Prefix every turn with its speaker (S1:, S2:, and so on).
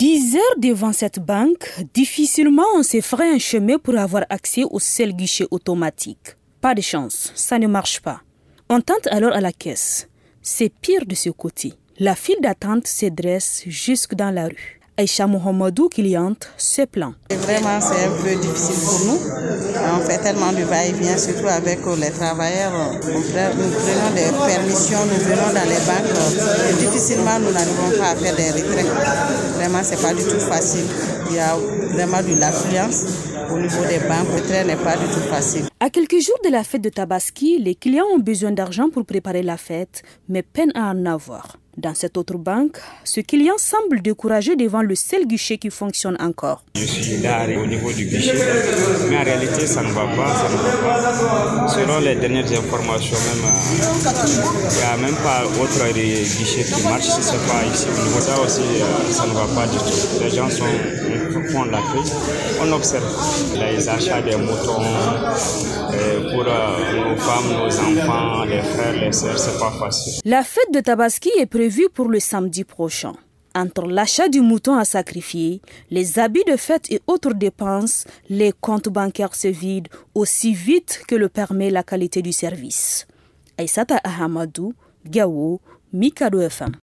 S1: l'heure devant cette banque, difficilement on se ferait un chemin pour avoir accès au seul guichet automatique. Pas de chance, ça ne marche pas. On tente alors à la caisse. C'est pire de ce côté. La file d'attente se dresse jusque dans la rue. Aïcha Mohamedou, cliente, se plaint.
S2: Vraiment, c'est un peu difficile pour nous. On fait tellement de va-et-vient, surtout avec les travailleurs. Nous prenons des permissions, nous venons dans les banques. Et difficilement, nous n'arrivons pas à faire des retraits. Vraiment, c'est pas du tout facile. Il y a vraiment de l'affluence au niveau des banques. Le n'est pas du tout facile.
S1: À quelques jours de la fête de Tabaski, les clients ont besoin d'argent pour préparer la fête, mais peinent à en avoir. Dans cette autre banque, ce client semble découragé devant le seul guichet qui fonctionne encore.
S3: Je suis là au niveau du guichet, mais en réalité ça ne va pas, ça ne va pas. Selon les dernières informations, même, euh, il n'y a même pas autre guichet qui marche si ce n'est pas ici. Au niveau là aussi, euh, ça ne va pas du tout. Les gens sont, font la crise. On observe les.
S1: La fête de Tabaski est prévue pour le samedi prochain. Entre l'achat du mouton à sacrifier, les habits de fête et autres dépenses, les comptes bancaires se vident aussi vite que le permet la qualité du service. Aïsata Ahamadou, Gao, Mikado FM.